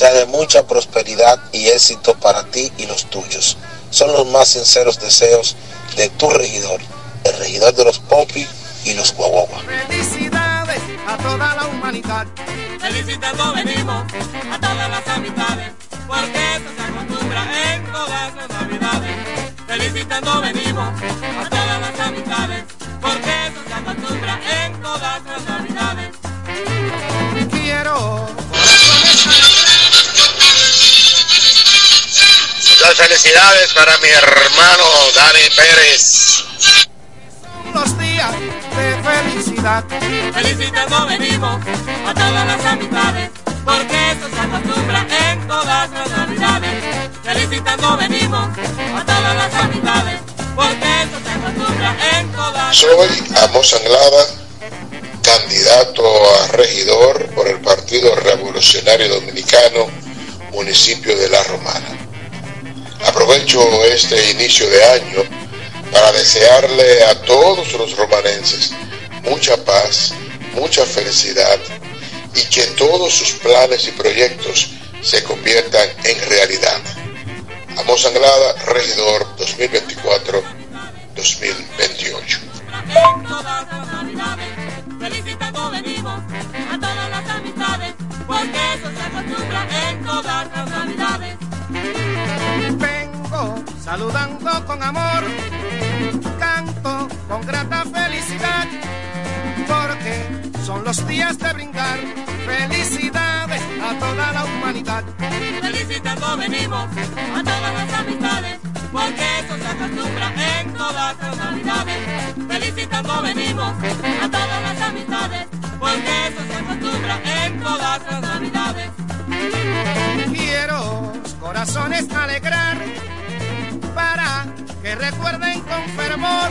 sea de mucha prosperidad y éxito para ti y los tuyos. Son los más sinceros deseos de tu regidor, el regidor de los Popi y los Guaguaguas. Felicidades a toda la humanidad. Felicitando venimos a todas las amistades, porque eso se acostumbra en todas las navidades. Felicitando venimos felicidades para mi hermano Dani Pérez. son los días de felicidad. Felicitando venimos a todas las amistades, porque eso se acostumbra en todas las navidades. Felicitando venimos a todas las amistades, porque eso se acostumbra en todas Soy Amos Anglada, candidato a regidor por el Partido Revolucionario Dominicano, municipio de La Romana. Aprovecho este inicio de año para desearle a todos los romanenses mucha paz, mucha felicidad y que todos sus planes y proyectos se conviertan en realidad. Amos Anglada, regidor 2024-2028. en todas las navidades. Felicitando venimos a todas las amistades, porque eso se acostumbra en todas las navidades. Saludando con amor, canto con grata felicidad, porque son los días de brindar felicidades a toda la humanidad. Felicitando venimos a todas las amistades, porque eso se acostumbra en todas las navidades. Felicitando venimos a todas las amistades, porque eso se acostumbra en todas las navidades. Quiero corazones alegrar para que recuerden con fervor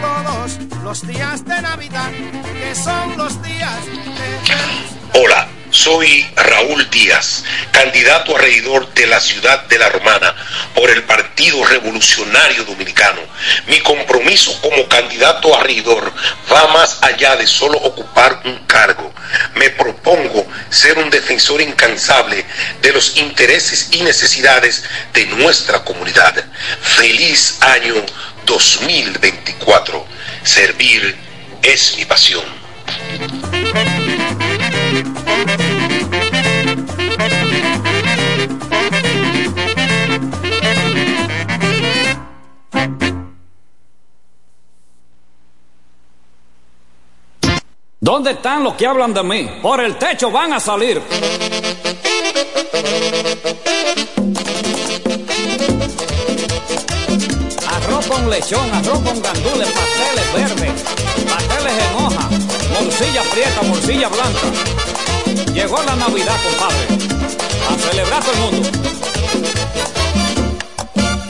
todos los días de Navidad, que son los días de. Hola, soy Raúl Díaz, candidato a regidor de la ciudad de La Romana por el Partido Revolucionario Dominicano. Mi compromiso como candidato a regidor va más allá de solo ocupar un cargo. Me propongo ser un defensor incansable de los intereses y necesidades de nuestra comunidad. Feliz año 2024. Servir es mi pasión. ¿Dónde están los que hablan de mí? Por el techo van a salir. Arroz con lechón, arroz con gandules, pasteles verdes, pasteles en hoja, morcilla prieta, morcilla blanca. Llegó la Navidad, compadre. A celebrar todo el mundo.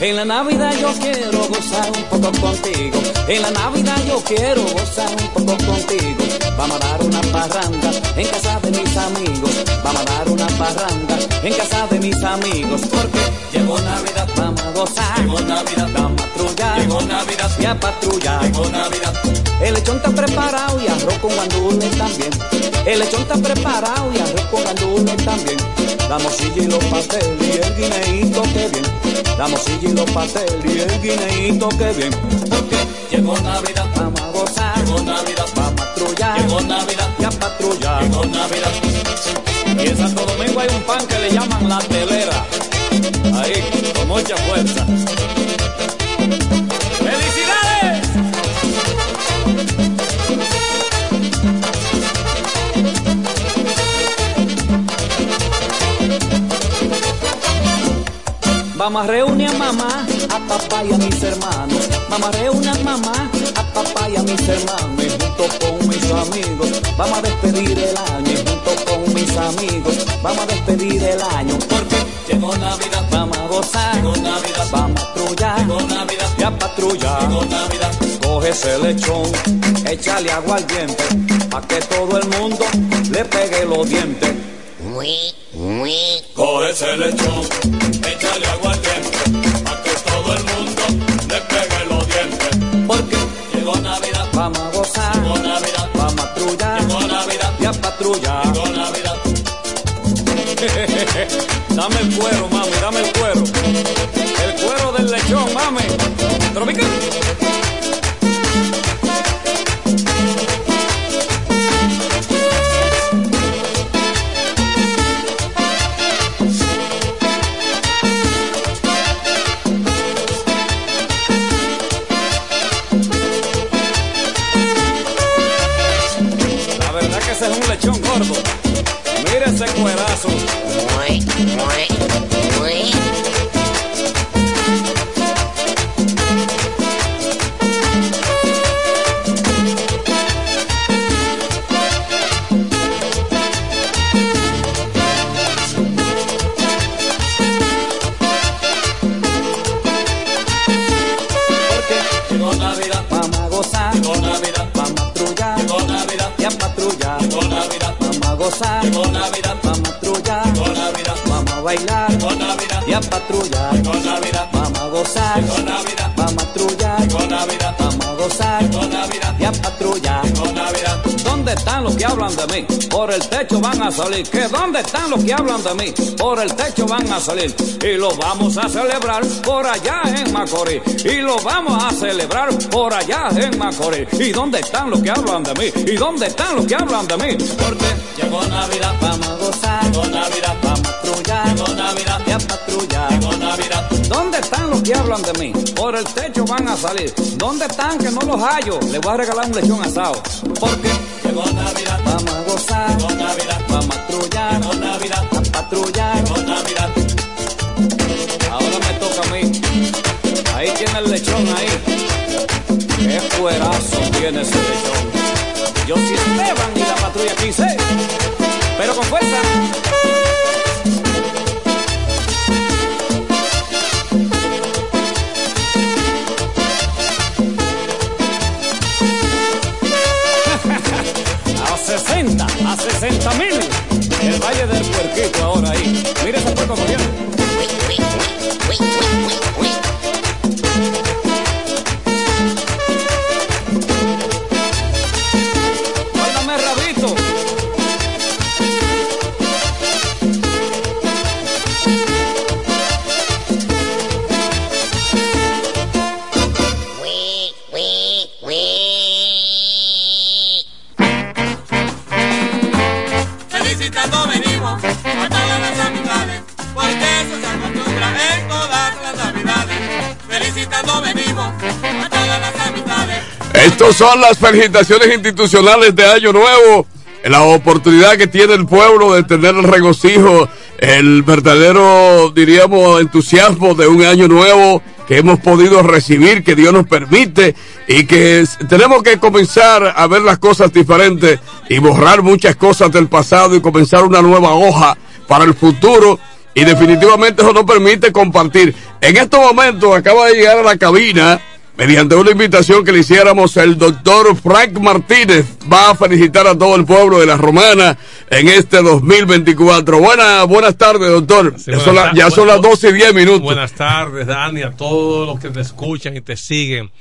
En la Navidad yo quiero gozar un poco contigo. En la Navidad yo quiero gozar un poco contigo. Vamos a dar una parranda en casa de mis amigos. Vamos a dar una parranda en casa de mis amigos. Porque llegó Navidad, vamos a gozar. Llegó Navidad, vamos a patrullar. Llegó Navidad, y a patrullar. Llegó Navidad. El lechón está preparado y arroz con gandules también. El lechón está preparado y arroz con gandules también. La morcilla y los pasteles y el guineíto que bien. La morcilla y los pasteles y el guineíto que bien. Porque llegó Navidad, vamos a gozar. Llegó Navidad, vamos a patrullar. Llegó Navidad, y a patrullar. Llegó Navidad. Y en Santo Domingo hay un pan que le llaman la telera. Ahí, con mucha fuerza. A reunir a mamá, a papá y a mis hermanos. A reunir a mamá, a papá y a mis hermanos. Y junto con mis amigos, vamos a despedir el año. Y junto con mis amigos, vamos a despedir el año. Porque llegó Navidad, vamos a gozar. Llegó Navidad, vamos a patrullar. Llegó Navidad, y a patrullar. Llegó Navidad. Coge ese lechón, échale agua al diente, pa' que todo el mundo le pegue los dientes. Coge ese lechón, échale agua patrulla. Llegó Navidad. dame el cuero, mami, de mí? Por el techo van a salir. Y lo vamos a celebrar por allá en Macorís. Y lo vamos a celebrar por allá en Macorís. ¿Y dónde están los que hablan de mí? ¿Y dónde están los que hablan de mí? Porque Llegó Navidad. vamos a gozar, Llegó Navidad. vamos a patrullar, Llegó Navidad. y a patrullar. Llegó Navidad. ¿Dónde están los que hablan de mí? Por el techo van a salir. ¿Dónde están que no los hallo? Les voy a regalar un lechón asado. Porque Llegó Navidad. vamos a gozar, patrullar. Navidad. Ahora me toca a mí. Ahí tiene el lechón ahí. Qué fuerazo tiene ese lechón. Yo soy Esteban y la patrulla 15. Son las felicitaciones institucionales de Año Nuevo. La oportunidad que tiene el pueblo de tener el regocijo, el verdadero, diríamos, entusiasmo de un año nuevo que hemos podido recibir, que Dios nos permite y que tenemos que comenzar a ver las cosas diferentes y borrar muchas cosas del pasado y comenzar una nueva hoja para el futuro y definitivamente eso nos permite compartir. En estos momentos acaba de llegar a la cabina mediante una invitación que le hiciéramos el doctor Frank Martínez. Va a felicitar a todo el pueblo de la Romana en este 2024. Buenas, buenas tardes, doctor. Sí, ya son, la- buenas ya son las bu- 12 y 10 minutos. Buenas tardes, Dani, a todos los que te escuchan y te siguen.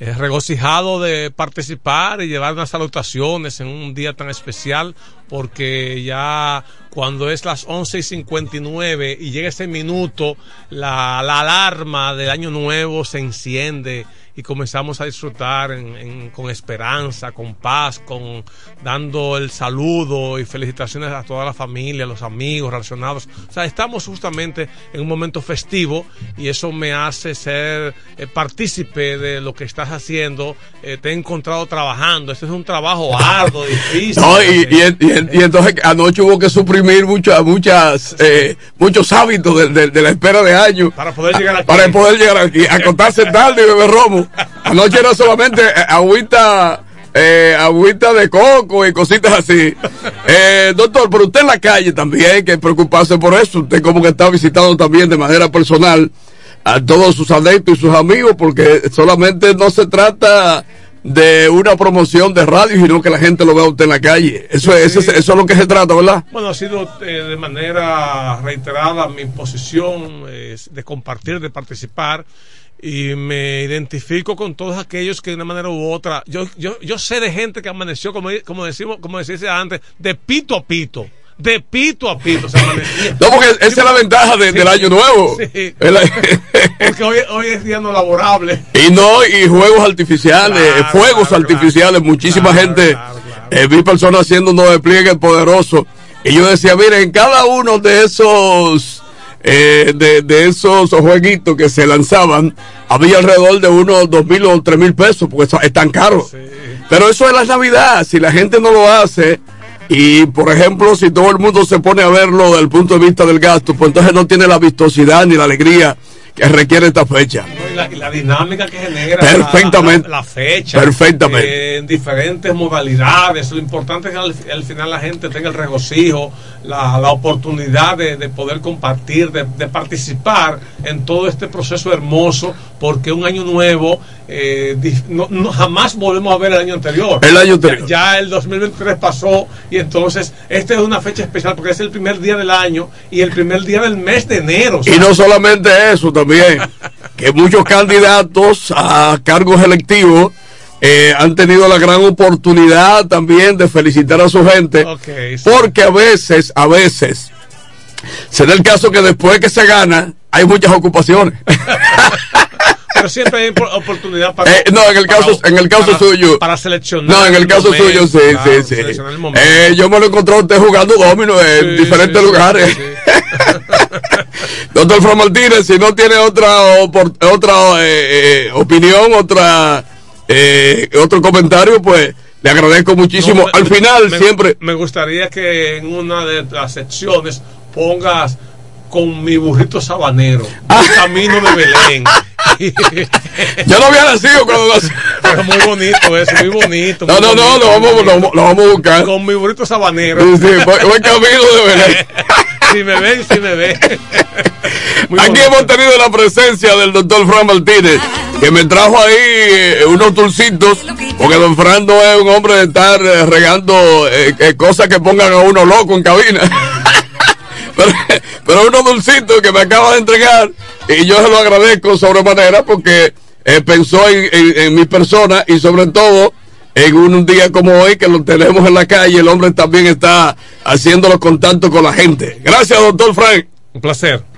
Eh, regocijado de participar y llevar unas salutaciones en un día tan especial, porque ya cuando es las 11 y 59 y llega ese minuto, la, la alarma del año nuevo se enciende y comenzamos a disfrutar en- en- con esperanza, con paz, con dando el saludo y felicitaciones a toda la familia, a los amigos relacionados. O sea, estamos justamente en un momento festivo y eso me hace ser eh, partícipe de lo que estás haciendo. Eh, te he encontrado trabajando. Este es un trabajo arduo, difícil. No, y, y, y- y entonces anoche hubo que suprimir muchas, muchas, eh, muchos hábitos de, de- de la espera de años. Para poder llegar aquí. Para poder llegar aquí. Acostarse tarde y beber romo. Anoche era solamente eh, agüita, eh, agüita de coco y cositas así. Eh, doctor, pero usted en la calle también hay que preocuparse por eso. Usted como que está visitando también de manera personal a todos sus adeptos y sus amigos, porque solamente no se trata de una promoción de radio, sino que la gente lo vea usted en la calle. Eso, es- eso, es- eso es lo que se trata, ¿verdad? Bueno, ha sido eh, de manera reiterada mi posición eh, de compartir, de participar. y me identifico con todos aquellos que de una manera u otra, yo, yo, yo sé de gente que amaneció, como, como decimos, como decía antes, de pito a pito. De pito a pito se. No, porque esa es la ventaja de- del año nuevo. Sí. El- Porque hoy, hoy es día no laborable. y no, y juegos artificiales, Claro, fuegos claro, artificiales. Muchísima gente, eh, vi personas haciendo unos despliegues poderosos. Y yo decía, miren, en cada uno de esos, eh, de, de esos jueguitos que se lanzaban, había alrededor de unos dos mil o tres mil pesos, porque eso es tan caro. Pero eso es la Navidad. Si la gente no lo hace, y por ejemplo, si todo el mundo se pone a verlo desde el punto de vista del gasto, pues entonces no tiene la vistosidad ni la alegría que requiere esta fecha. Y la, la dinámica que genera Perfectamente. la, la fecha Perfectamente. eh, en diferentes modalidades lo importante es que al, al final la gente tenga el regocijo la, la oportunidad de, de poder compartir de, de participar en todo este proceso hermoso porque un año nuevo eh, dif- no, no- jamás volvemos a ver el año anterior El año anterior. ya, ya el 2023 pasó y entonces esta es una fecha especial porque es el primer día del año y el primer día del mes de enero Y no solamente eso, también, que muchos candidatos a cargos electivos eh, han tenido la gran oportunidad también de felicitar a su gente, sí. porque a veces, a veces, se da el caso que después que se gana, hay muchas ocupaciones. pero siempre hay opor- oportunidad para Eh, no, en el caso, en el caso para- suyo. para seleccionar No, en el caso momento, suyo, sí, claro, sí, sí. Eh, yo me lo encontré a usted jugando domino en Sí, diferentes sí, lugares. Doctor Fran Martínez, si no tiene otra otra eh, eh, opinión, otra eh, otro comentario, pues le agradezco muchísimo. No, me- Al final, me- siempre. Me gustaría que en una de las secciones pongas con mi burrito sabanero, Ah. el camino de Belén. Yo no había nacido cuando nací. Pero muy bonito eso, muy bonito. No, muy no, no, bonito, lo vamos, lo, lo vamos a buscar. Con mi burrito sabanero. Sí, sí, buen, buen camino de Belén. si me ven, si me ven. Muy Aquí bonito. hemos tenido la presencia del doctor Fran Martínez, que me trajo ahí eh, unos dulcitos, porque don Fran no es un hombre de estar eh, regando eh, eh, cosas que pongan a uno loco en cabina. pero, pero unos dulcitos que me acaba de entregar, y yo se lo agradezco sobremanera porque eh, pensó en, en- en mi persona y sobre todo en un día como hoy que lo tenemos en la calle, el hombre también está haciendo los contactos con la gente. Gracias, doctor Frank. Un placer.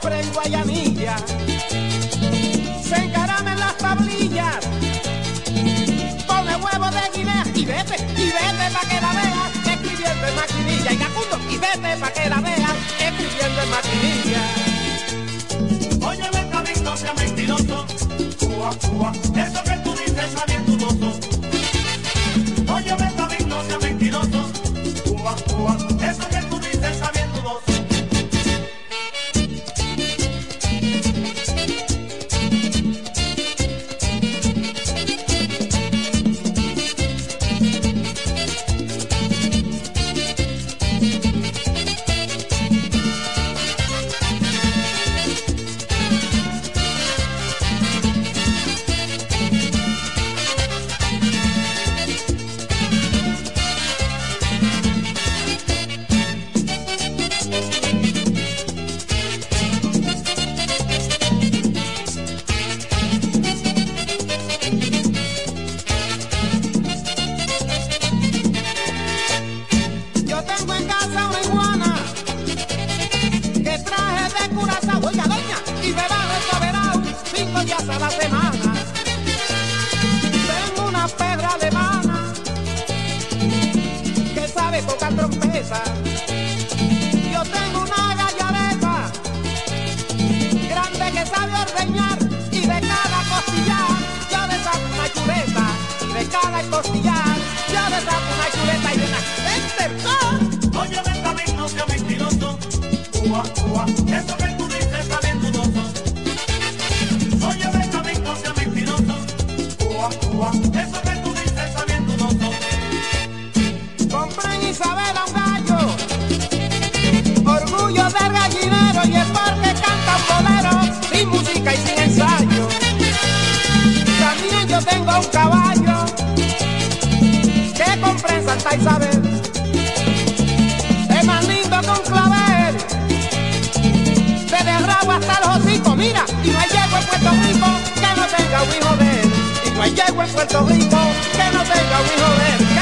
Compré en Guayanilla. toca trompeta. Santa Isabel. Es más lindo que un clavel. Se derraba hasta el hocico, mira, y no hay yegua en Puerto Rico que no tenga un hijo de él. Y no hay yegua en Puerto Rico que no tenga un hijo de él.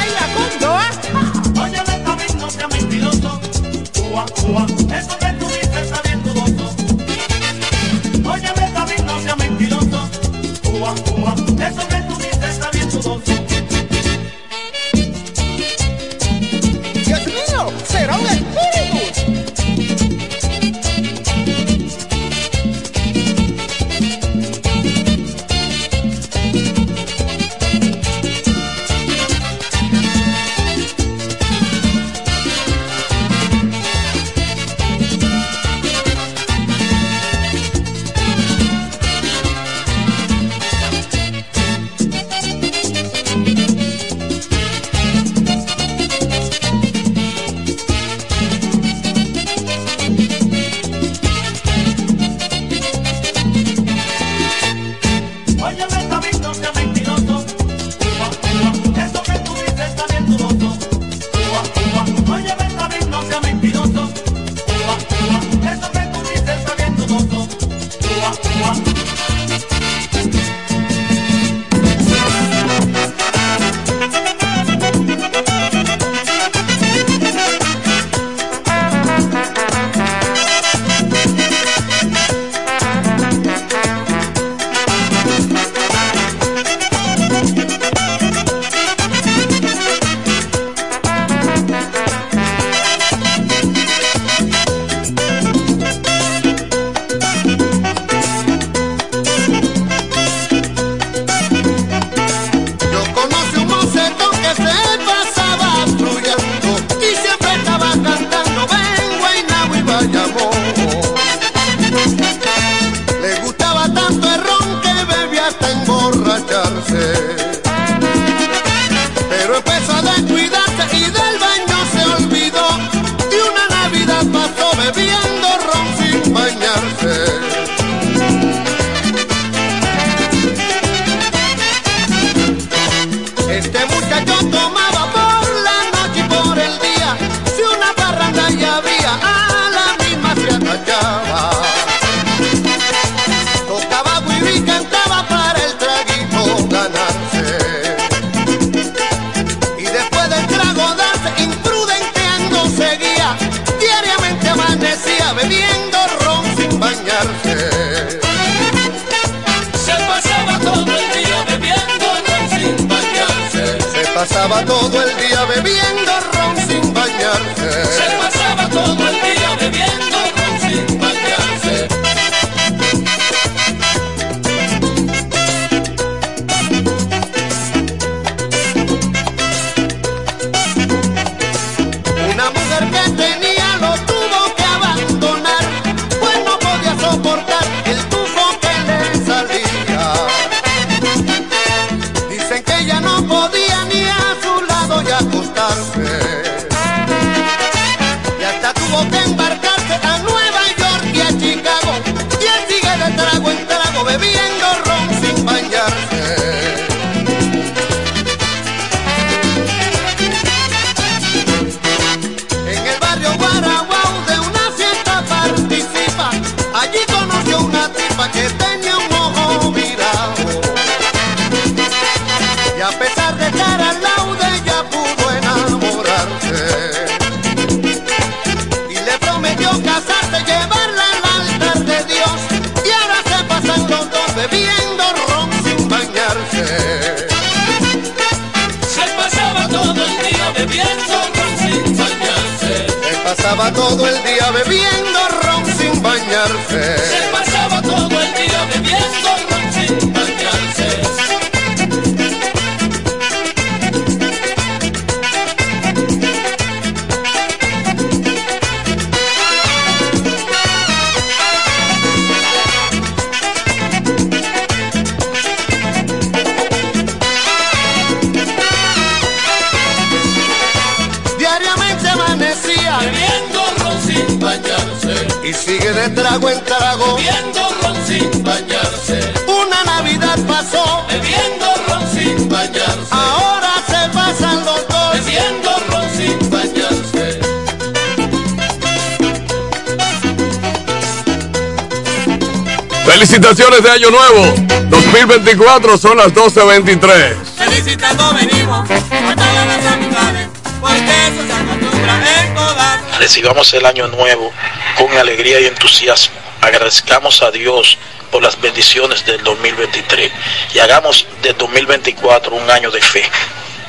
De Año Nuevo. 2024 son las 12.23. Felicitando venimos a todas las amistades, porque eso se acostumbra en todas Recibamos el año nuevo con alegría y entusiasmo. Agradezcamos a Dios por las bendiciones del 2023 y hagamos del 2024 un año de fe.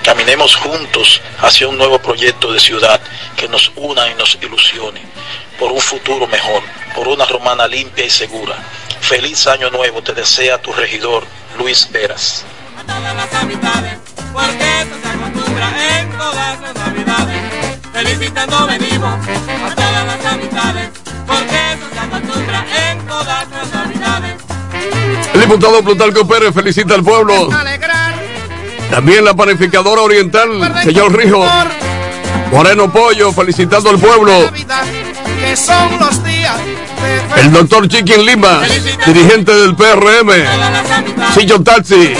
Caminemos juntos hacia un nuevo proyecto de ciudad que nos una y nos ilusione por un futuro mejor, por una romana limpia y segura. Feliz año nuevo te desea tu regidor Luis Veras. a todas las amistades, porque eso se acostumbra en todas las navidades. Felicitando venimos a todas las amistades, porque eso se acostumbra en todas las navidades. El diputado Plutarco Pérez felicita al pueblo. También la panificadora oriental, señor Rijo. Moreno Pollo felicitando al pueblo. Que son los días El doctor Chiquín Lima, dirigente del PRM. Sillo Taxi.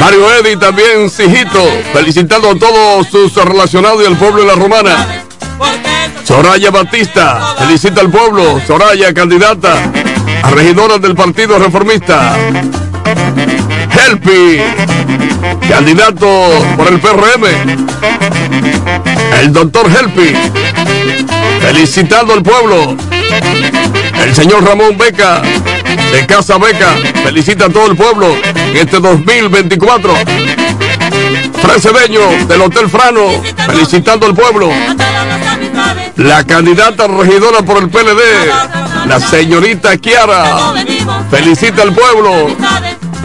Mario Eddy también, Sijito, felicitando a todos sus relacionados y al pueblo de la Romana. Soraya Batista, felicita al pueblo. Soraya, candidata a regidora del Partido Reformista. Helpi, candidato por el PRM. El doctor Helpi, felicitando al pueblo. El señor Ramón Beca, de Casa Beca, felicita a todo el pueblo en este 2024. Frecedeño del Hotel Frano, felicitando al pueblo. La candidata regidora por el PLD, la señorita Kiara, felicita al pueblo.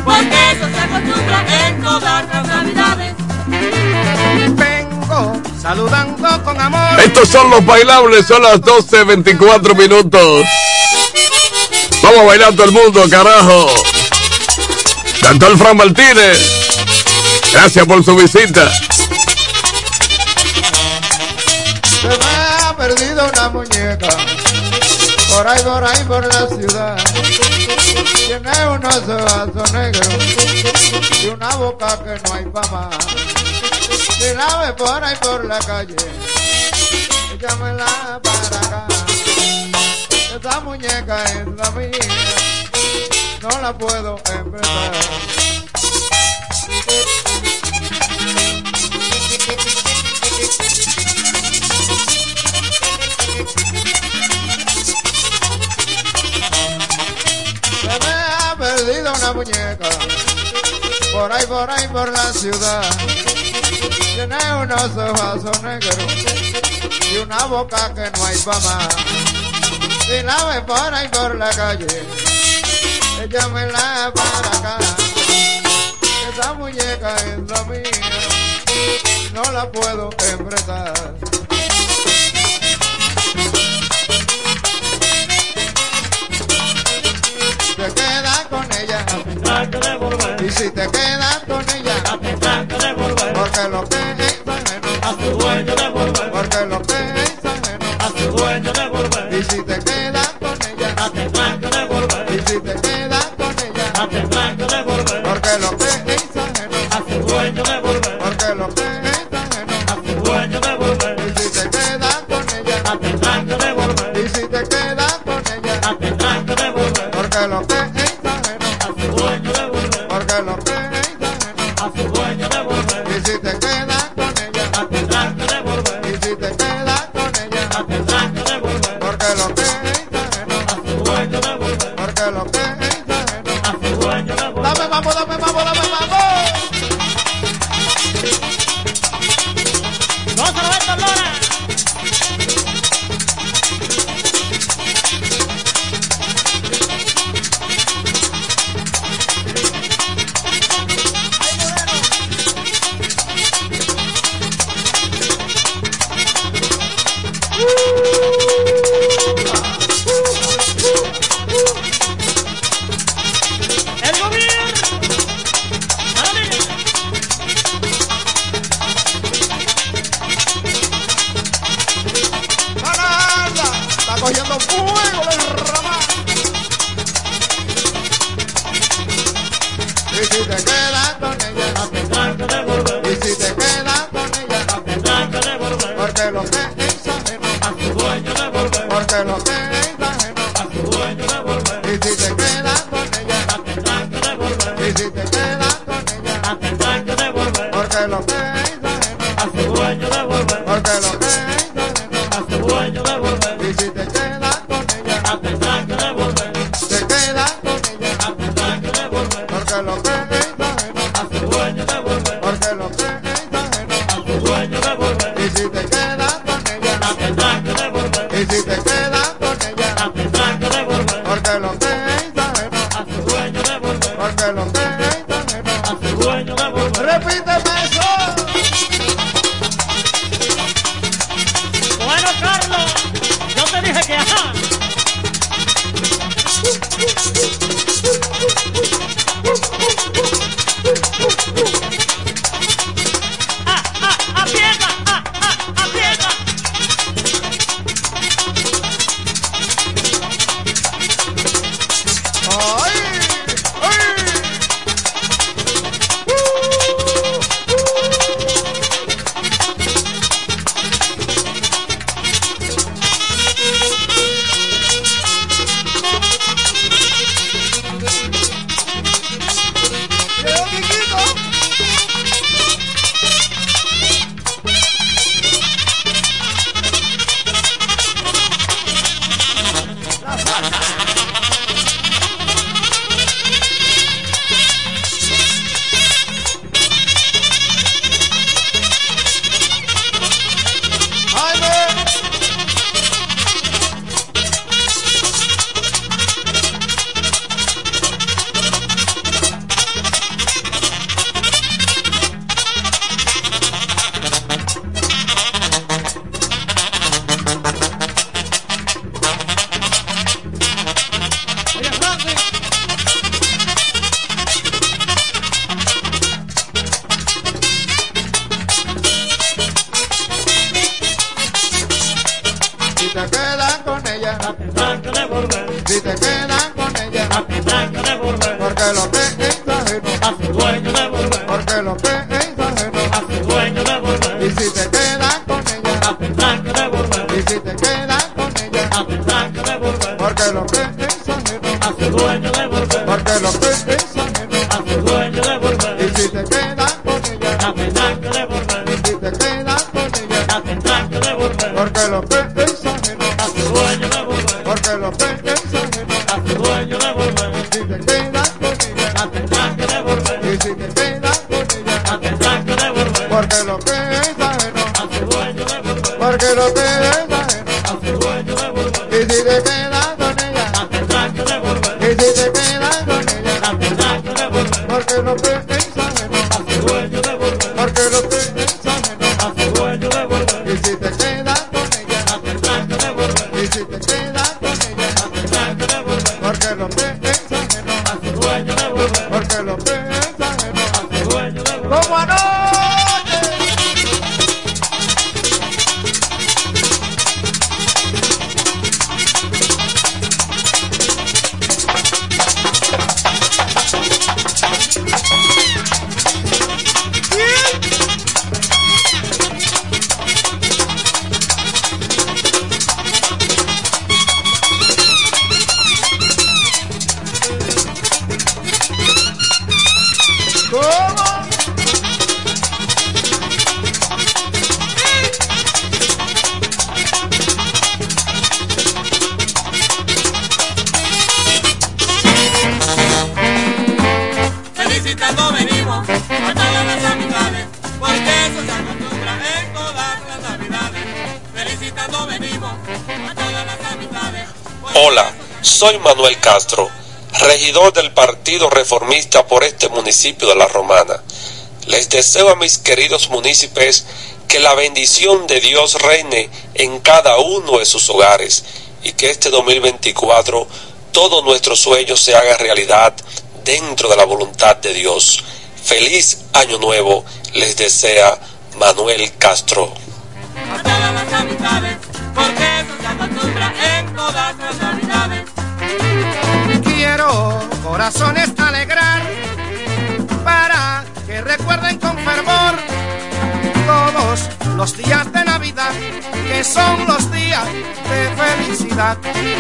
Porque eso se acostumbra en todas las navidades. vengo saludando con amor. Estos son los bailables, son las 12.24 minutos. Vamos a bailar todo el mundo, carajo. Cantó el Fran Martínez. Gracias por su visita. Se me ha perdido una muñeca por ahí, por ahí, por la ciudad. Tiene unos ojos negros y una boca que no hay pa' más. Si la ve por ahí, por la calle, échamela para acá. Esa muñeca es la mía, no la puedo emprestar. Una muñeca por ahí, por ahí, por la ciudad. Tiene unos ojos negros y una boca que no hay pa' más. Si la ve por ahí, por la calle, échamela para acá. Esa muñeca es la mía, no la puedo emprestar. te quedas con ella, Tendrás que devolver. y si te quedas con ella, La tendrás que devolver. porque lo que es ajeno, A su dueño devolver. porque lo que es ajeno, A su dueño devolver. y si te quedas con ella, La tendrás que devolver. y si te quedas con ella, La tendrás que devolver. porque lo que es ajeno, A su dueño devolver. porque lo que es ajeno, A su dueño devolver. y si te quedas con ella, La tendrás que devolver. y si te quedas con ella, La tendrás que devolver. porque lo que Manuel Castro, regidor del Partido Reformista por este municipio de La Romana. Les deseo a mis queridos municipios que la bendición de Dios reine en cada uno de sus hogares y que este 2024 todos nuestros sueños se hagan realidad dentro de la voluntad de Dios. Feliz año nuevo les desea Manuel Castro. corazones alegrar, para que recuerden con fervor todos los días de Navidad, que son los días de felicidad.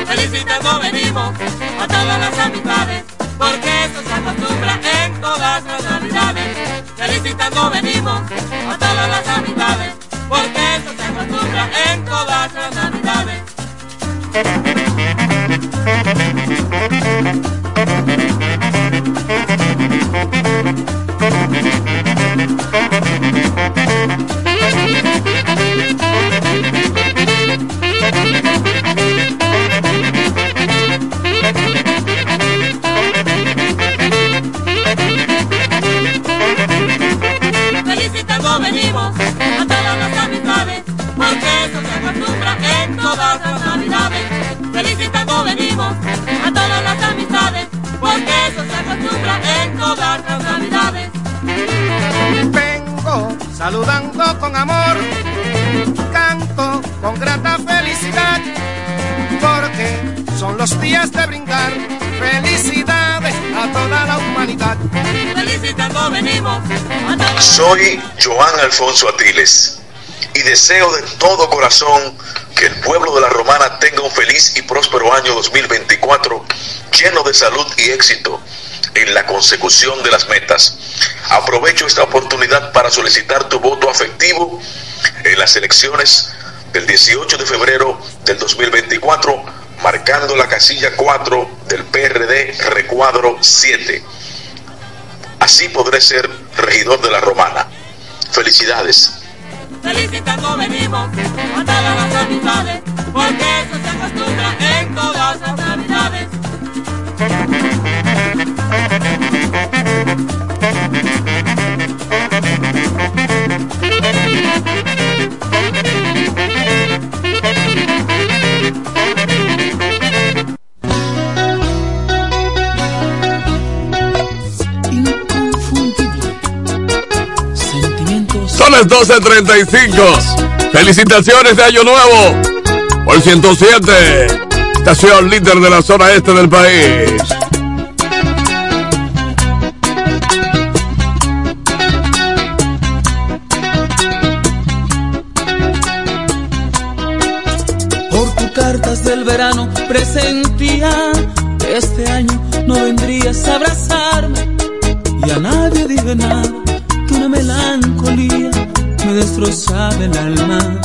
Felicitando venimos a todas las amistades, porque eso se acostumbra en todas las Navidades. Felicitando venimos a todas las amistades, porque eso se acostumbra en todas las Navidades. Soy Joan Alfonso Atiles y deseo de todo corazón que el pueblo de la Romana tenga un feliz y próspero año 2024 lleno de salud y éxito en la consecución de las metas. Aprovecho esta oportunidad para solicitar tu voto afectivo en las elecciones del 18 de febrero del 2024, marcando la casilla 4 del PRD recuadro 7. Así podré ser regidor de la Romana. Felicidades. Felicitando venimos a las amistades, porque eso se acostumbra en todas las navidades. Son las 12.35. Felicitaciones de Año Nuevo. Por 107. Estación líder de la zona este del país. Por tu cartas del verano presentía que este año no vendrías a abrazarme y a nadie dije nada una melancolía me destrozaba el alma.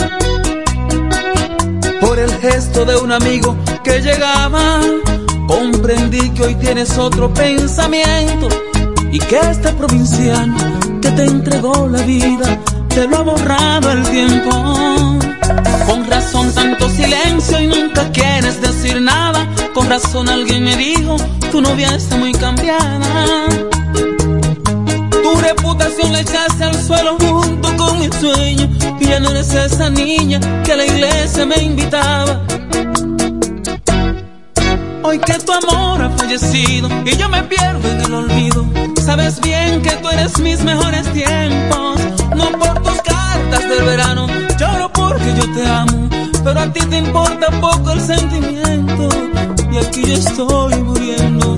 Por el gesto de un amigo que llegaba, comprendí que hoy tienes otro pensamiento y que este provinciano que te entregó la vida te lo ha borrado el tiempo. Con razón tanto silencio y nunca quieres decir nada. Con razón alguien me dijo, tu novia está muy cambiada. La echaste al suelo junto con mi sueño. Y ya no eres esa niña que a la iglesia me invitaba. Hoy que tu amor ha fallecido y yo me pierdo en el olvido. Sabes bien que tú eres mis mejores tiempos. No por tus cartas del verano, lloro porque yo te amo. Pero a ti te importa poco el sentimiento. Y aquí yo estoy muriendo.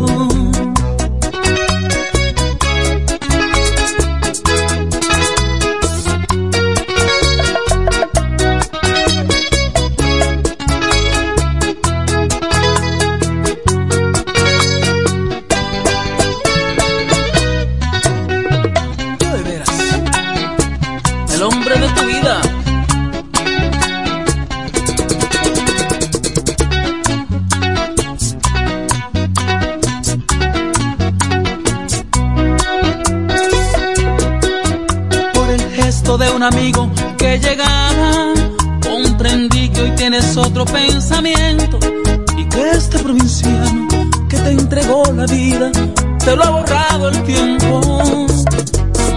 Amigo que llegaba, comprendí que hoy tienes otro pensamiento y que este provinciano que te entregó la vida te lo ha borrado el tiempo.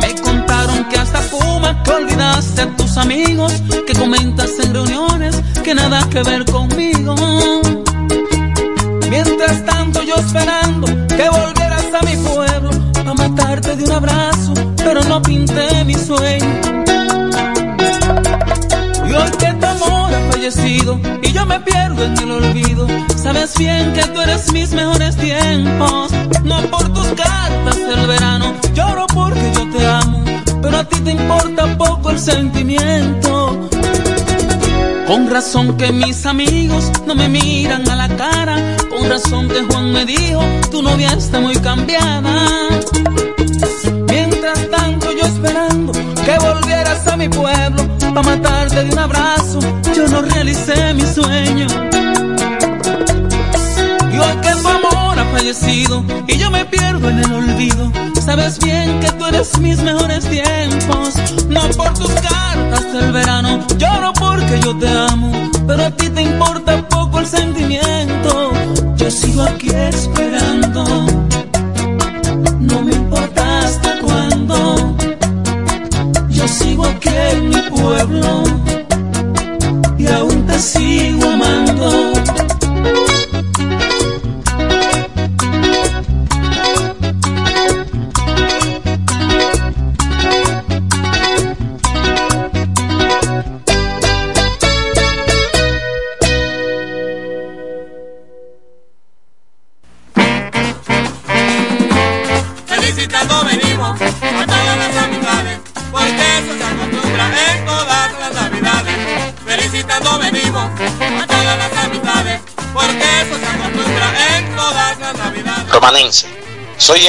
Me contaron que hasta fuma, que olvidaste a tus amigos, que comentas en reuniones que nada que ver conmigo. Mientras tanto yo esperando y yo me pierdo en el olvido, sabes bien que tú eres mis mejores tiempos. No por tus cartas del verano, lloro porque yo te amo, pero a ti te importa poco el sentimiento. Con razón que mis amigos no me miran a la cara, con razón que Juan me dijo, tu novia está muy cambiada. Mientras tanto yo esperando que volvieras a mi pueblo para matarte de un abrazo. Yo no realicé mi sueño. Y hoy que tu amor ha fallecido y yo me pierdo en el olvido. Sabes bien que tú eres mis mejores tiempos. No por tus cartas del verano, lloro porque yo te amo. Pero a ti te importa poco el sentimiento. Yo sigo aquí esperando.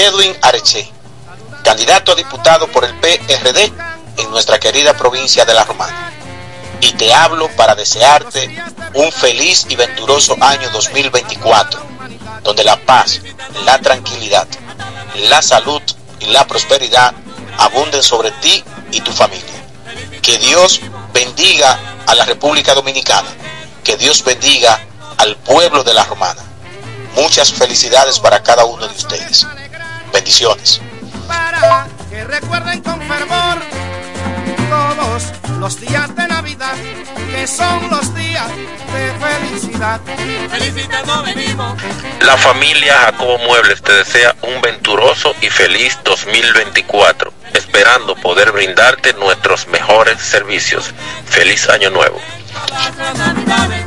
Edwin Areche, candidato a diputado por el PRD en nuestra querida provincia de La Romana. Y te hablo para desearte un feliz y venturoso año 2024, donde la paz, la tranquilidad, la salud y la prosperidad abunden sobre ti y tu familia. Que Dios bendiga a la República Dominicana. Que Dios bendiga al pueblo de La Romana. Muchas felicidades para cada uno de ustedes. Bendiciones. para que recuerden con fervor todos los días de Navidad, que son los días de felicidad. Felicitando venimos. La familia Jacobo Muebles te desea un venturoso y feliz 2024, esperando poder brindarte nuestros mejores servicios. Feliz año nuevo. navidades.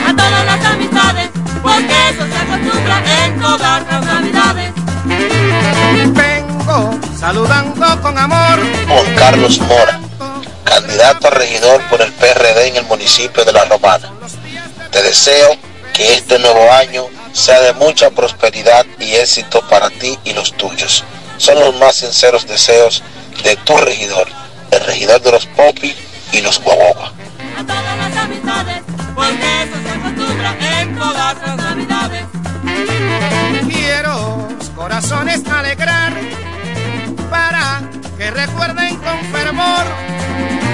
acostumbra en todas las navidades. Vengo saludando con amor Juan Carlos Mora, candidato a regidor por el PRD en el municipio de La Romana. Te deseo que este nuevo año sea de mucha prosperidad y éxito para ti y los tuyos. Son los más sinceros deseos de tu regidor, el regidor de los Popi y los Guaguaguas. A todas las amistades, porque eso se acostumbra en todas las. Quiero corazones alegrar para que recuerden con fervor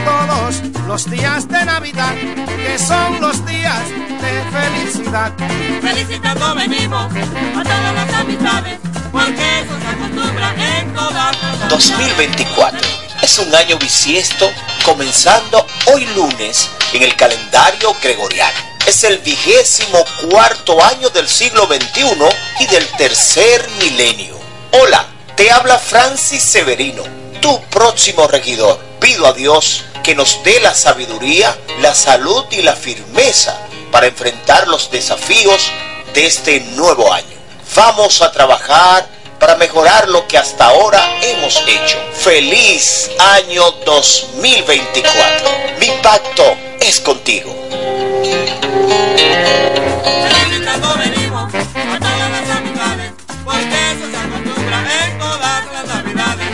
todos los días de Navidad, que son los días de felicidad. Felicitando venimos a todas las amistades, porque eso se acostumbra en todas las navidades. 2024 es un año bisiesto comenzando hoy lunes en el calendario gregoriano. Es el vigésimo cuarto año del siglo XXI y del tercer milenio. Hola, te habla Francis Severino, tu próximo regidor. Pido a Dios que nos dé la sabiduría, la salud y la firmeza para enfrentar los desafíos de este nuevo año. Vamos a trabajar para mejorar lo que hasta ahora hemos hecho. Feliz año 2024. Mi pacto es contigo. Felicitando venimos a todas las amiglades, porque eso se acostumbra en todas las navidades.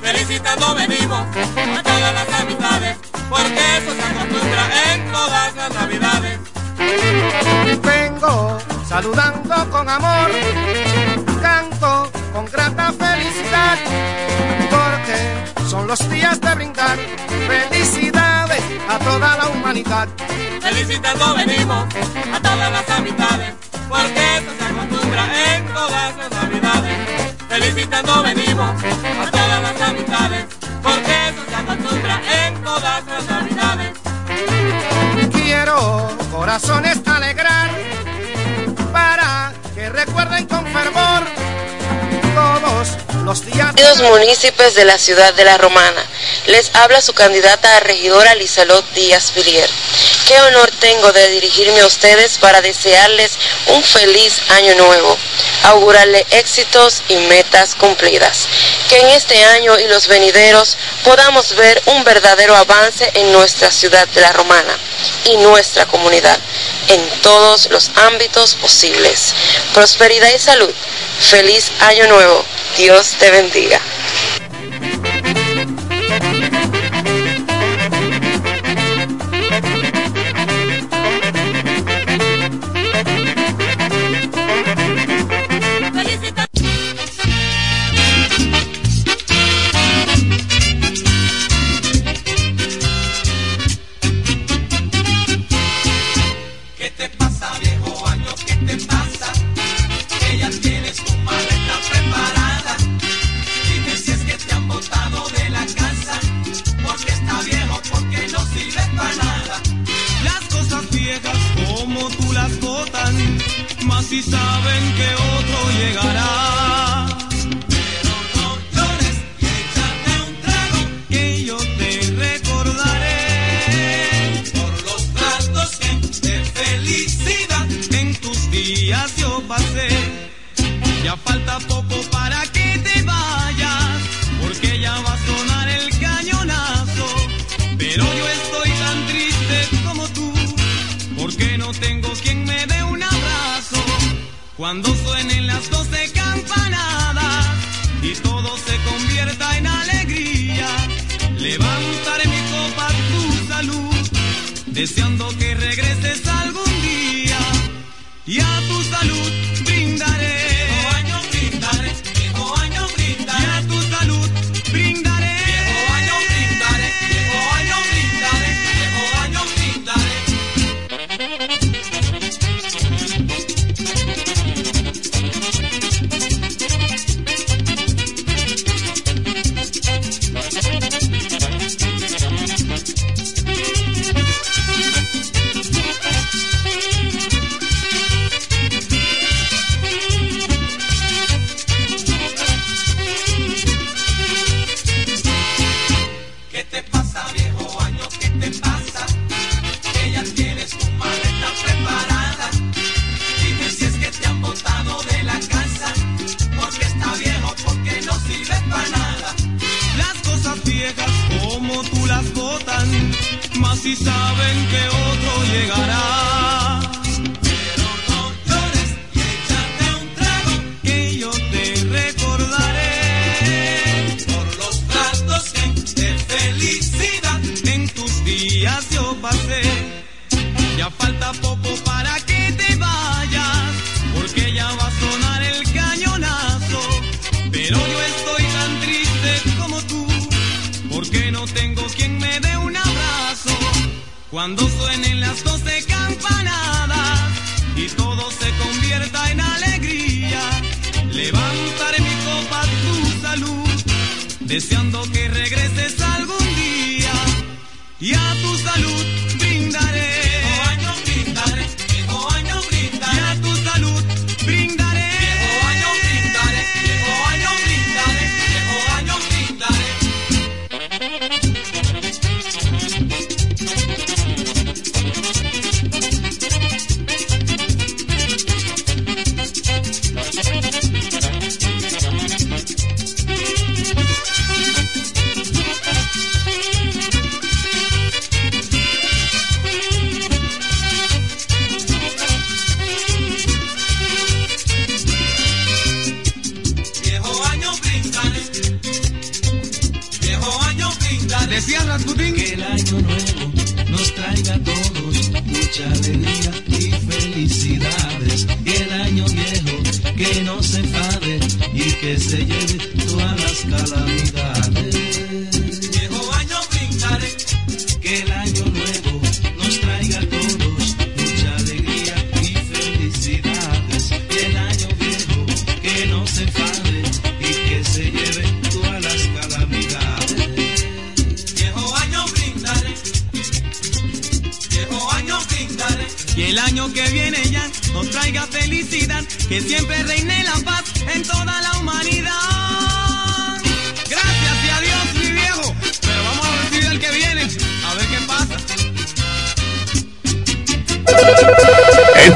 Felicitando venimos a todas las amiglades, porque eso se acostumbra en todas las navidades. Vengo saludando con amor, canto con grata felicidad, porque son los días de brindar. Felicidades. Felicitando venimos a todas las amistades, porque eso se acostumbra en todas las navidades. Felicitando venimos a todas las amistades, porque eso se acostumbra en todas las navidades. Vengo saludando con Los municipios de la ciudad de La Romana. Les habla su candidata a regidora Lizalot Díaz Villier. Qué honor tengo de dirigirme a ustedes para desearles un feliz año nuevo, augurarle éxitos y metas cumplidas. Que en este año y los venideros podamos ver un verdadero avance en nuestra ciudad de La Romana y nuestra comunidad en todos los ámbitos posibles. Prosperidad y salud. Feliz año nuevo. Dios te bendiga.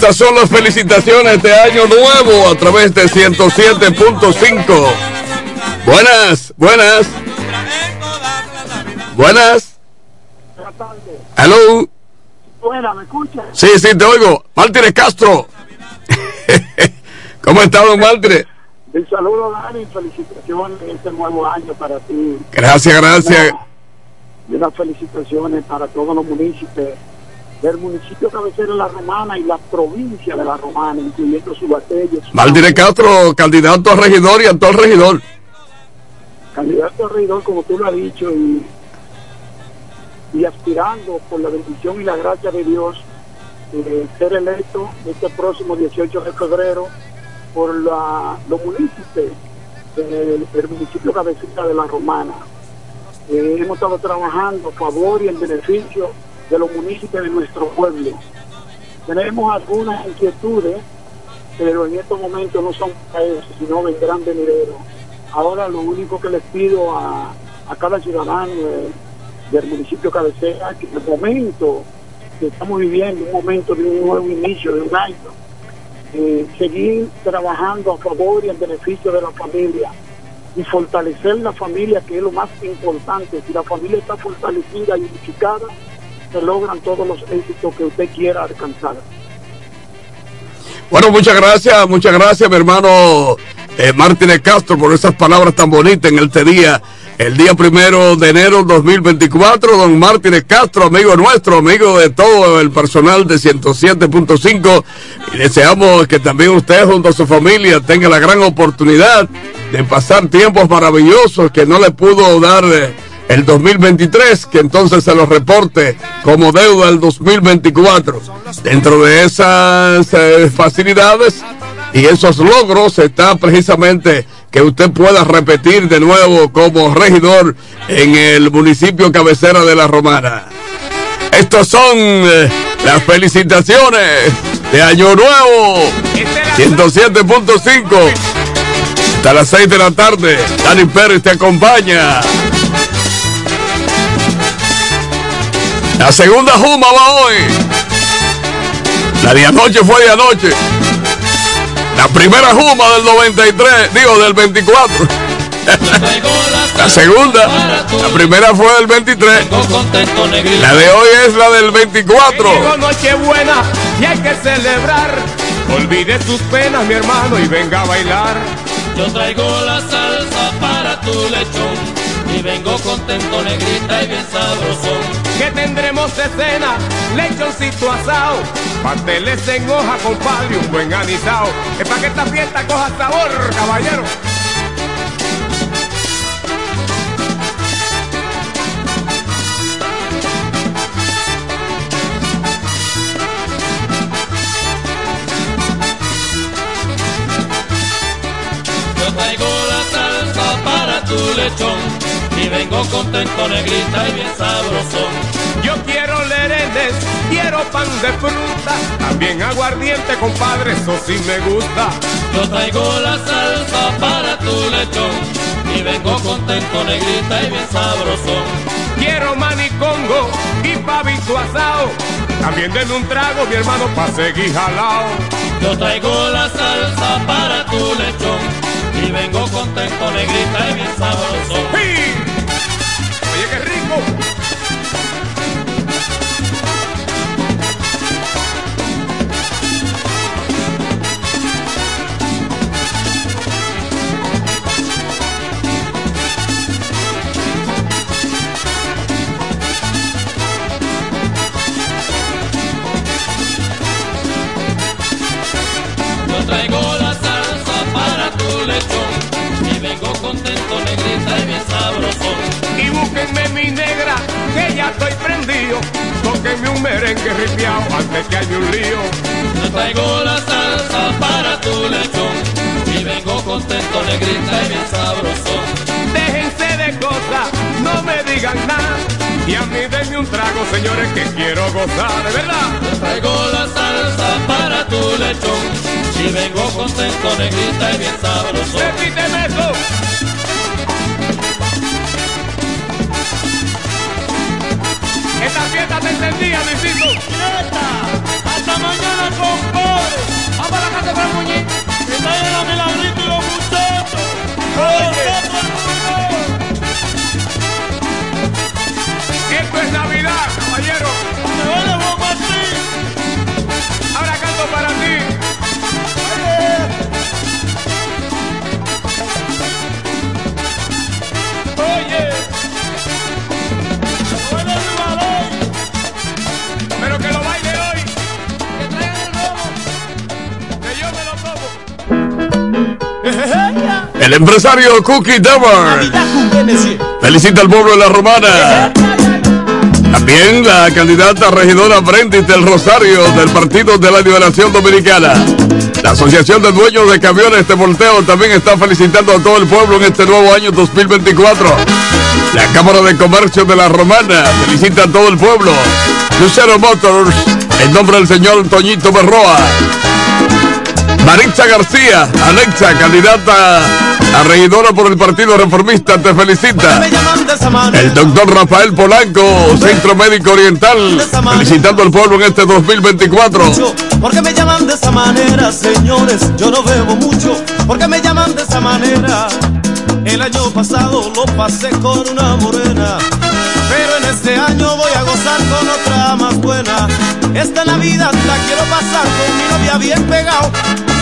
Estas son las felicitaciones de Año Nuevo a través de 107.5. Buenas, buenas. Buenas. Hello. Buena, ¿me escuchas? Sí, sí, te oigo. Mártires Castro. ¿Cómo está, don Mártires? El saludo, Dani, felicitaciones en este nuevo año para ti. Gracias, gracias. Y unas felicitaciones para todos los municipios del municipio cabecero de La Romana y la provincia de La Romana, incluyendo su batalla. Mártires Castro, candidato a regidor y actual regidor. candidato a regidor, como tú lo has dicho, y, y aspirando por la bendición y la gracia de Dios, eh, ser electo este próximo 18 de febrero por la, los municipios del, del municipio cabecera de La Romana. Eh, hemos estado trabajando a favor y en beneficio de los municipios de nuestro pueblo. Tenemos algunas inquietudes, pero en estos momentos no son para eso, sino vendrán venideros. Ahora lo único que les pido a, a cada ciudadano de- del municipio cabecera, que en el momento que estamos viviendo, un momento de un nuevo inicio, de un año, eh, seguir trabajando a favor y en beneficio de la familia y fortalecer la familia, que es lo más importante. Si la familia está fortalecida y unificada, se logran todos los éxitos que usted quiera alcanzar. Bueno, muchas gracias, muchas gracias, mi hermano eh, Martínez Castro, por esas palabras tan bonitas en este día. El día primero de enero 2024, don Martínez Castro, amigo nuestro, amigo de todo el personal de 107.5. Y deseamos que también usted, junto a su familia, tenga la gran oportunidad de pasar tiempos maravillosos que no le pudo dar eh, el 2023, que entonces se lo reporte como deuda el 2024. Dentro de esas eh, facilidades y esos logros está precisamente que usted pueda repetir de nuevo como regidor en el municipio cabecera de La Romana. Estos son eh, las felicitaciones de Año Nuevo 107.5 hasta las 6 de la tarde. Dani Pérez te acompaña. La segunda Juma va hoy. La de anoche fue de anoche. La primera Juma del 93, digo del 24. La segunda, la primera fue del 23. La de hoy es la del 24. Llegó Nochebuena y hay que celebrar. Olvide sus penas, mi hermano, y venga a bailar. Yo traigo la salsa para tu lechón y vengo contento, negrita y bien sabrosón. Que tendremos de cena, lechoncito asado, pasteles en hoja, compadre, un buen anisao. Es para que esta fiesta coja sabor, caballero. Yo traigo la salsa para tu lechón y vengo contento, negrita y bien sabrosón. Yo quiero lerenes, quiero pan de fruta, también aguardiente, compadre, eso sí me gusta. Yo traigo la salsa para tu lechón y vengo contento, negrita y bien sabrosón. Quiero manicongo y pavito asado, también denme un trago, mi hermano, pa' seguir jalao. Yo traigo la salsa para tu lechón y vengo contento, negrita y bien sabrosón. Oye, contento, negrita y bien sabrosón. Y búsquenme mi negra, que ya estoy prendido. Tóquenme un merengue ripiao antes que haya un lío. Yo traigo la salsa para tu lechón y vengo contento, negrita y bien sabrosón. Déjense de cosas, no me digan nada. Y a mí denme un trago, señores, que quiero gozar, de verdad. Yo traigo la salsa para tu lechón y vengo contento, negrita y bien sabrosón. Repíteme eso. Esta fiesta te encendía, Luisito. Hasta la mañana, compadre. Vamos a la casa de Fran Muñiz. Que en la milagrito y los muchachos. Oye. Esto es Navidad, caballero. Me vale. Ahora canto para ti. El empresario Cookie Dever felicita al pueblo de la Romana. También la candidata regidora Brendis del Rosario del Partido de la Liberación Dominicana. La Asociación de Dueños de Camiones de Volteo también está felicitando a todo el pueblo en este nuevo año 2024. La Cámara de Comercio de la Romana felicita a todo el pueblo. Lucero Motors, en nombre del señor Toñito Berroa. Maritza García, Alexa, candidata a regidora por el Partido Reformista, te felicita. El doctor Rafael Polanco, Centro Médico Oriental, felicitando al pueblo en este 2024. ¿Por qué me llaman de esa manera, señores? Yo no bebo mucho. ¿Por qué me llaman de esa manera? El año pasado lo pasé con una morena. Pero en este año voy a gozar con otra más buena. Esta Navidad la quiero pasar con mi novia bien pegado.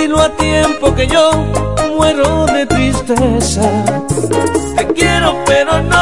dilo a tiempo que yo muero de tristeza. Te quiero, pero no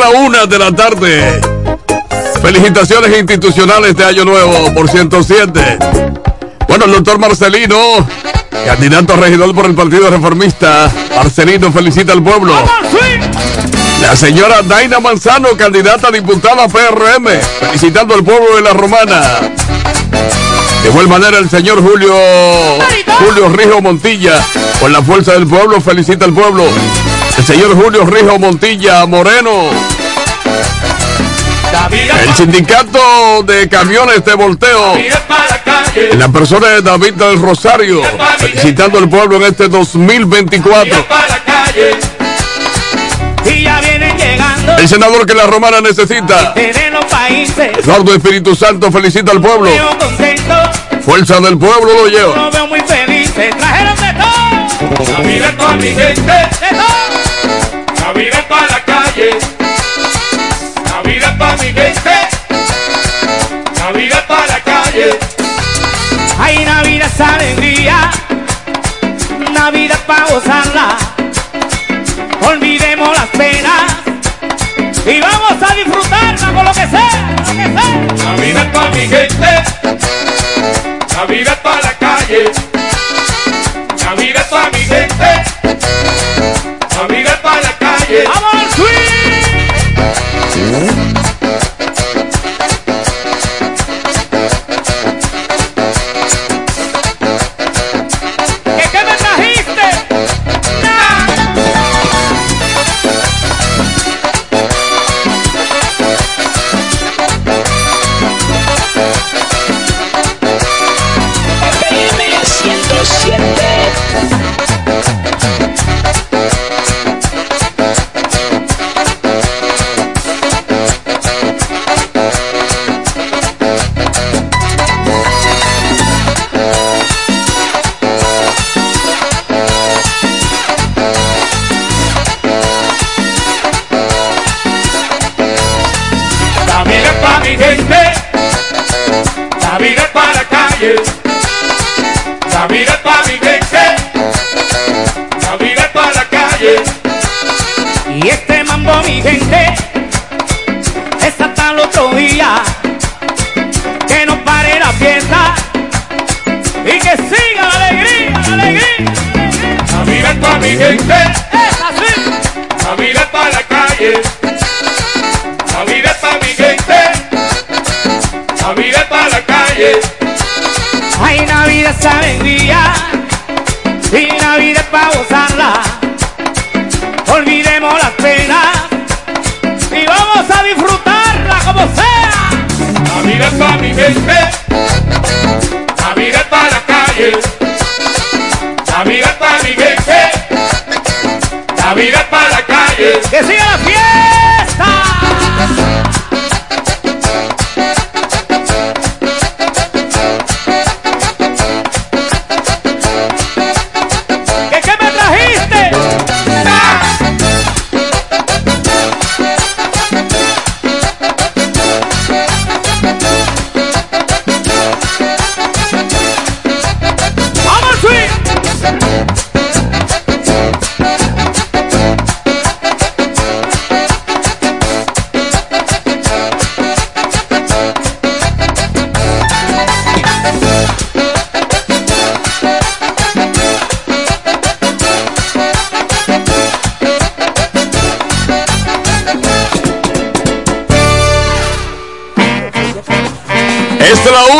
la una de la tarde. Felicitaciones institucionales de Año Nuevo por 107. Bueno, el doctor Marcelino, candidato a regidor por el Partido Reformista. Marcelino felicita al pueblo. La señora Daina Manzano, candidata a diputada PRM, felicitando al pueblo de la Romana. De igual manera, el señor Julio Julio Rijo Montilla, con la fuerza del pueblo, felicita al pueblo. El señor Julio Rijo Montilla Moreno. El sindicato de camiones de volteo, en la persona de David del Rosario, felicitando al pueblo en este 2024. Y ya vienen llegando. El senador que la romana necesita. Eduardo Espíritu Santo, felicita al pueblo. Fuerza del pueblo lo lleva. mi gente, calle, Navidad para mi gente, Navidad para la calle. Hay Navidad es alegría, Navidad para gozarla. Olvidemos las penas y vamos a disfrutarla con lo que sea, lo que sea. Navidad para mi gente,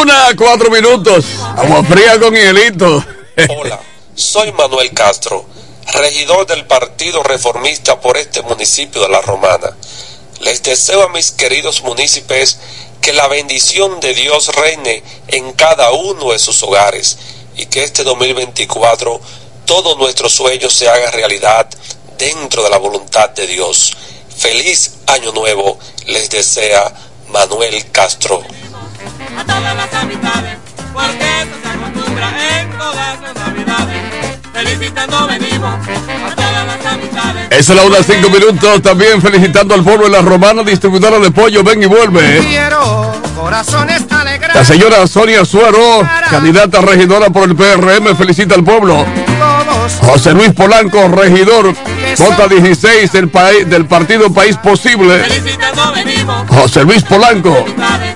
una, cuatro minutos. Agua fría con hielito. Hola, soy Manuel Castro, regidor del Partido Reformista por este municipio de La Romana. Les deseo a mis queridos municipios que la bendición de Dios reine en cada uno de sus hogares y que este 2024 todos nuestros sueños se hagan realidad dentro de la voluntad de Dios. Feliz año nuevo les desea Manuel Castro. Amistades, porque eso se acostumbra en todas las navidades. Felicitando venimos a todas las amistades. Es la una, cinco minutos. También felicitando al pueblo de la Romana, distribuidora de pollo. Ven y vuelve. Quiero corazones alegres. La señora Sonia Suero, candidata a regidora por el PRM, felicita al pueblo. José Luis Polanco, regidor, vota 16 del, país, del partido País Posible. José Luis Polanco,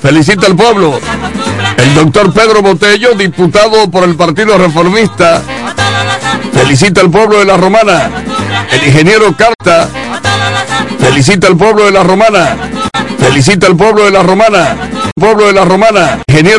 felicita al pueblo. El doctor Pedro Botello, diputado por el Partido Reformista, felicita al pueblo de la Romana. El ingeniero Carta, felicita al pueblo de la Romana. Felicita al pueblo de la Romana. Pueblo de la Romana. Ingeniero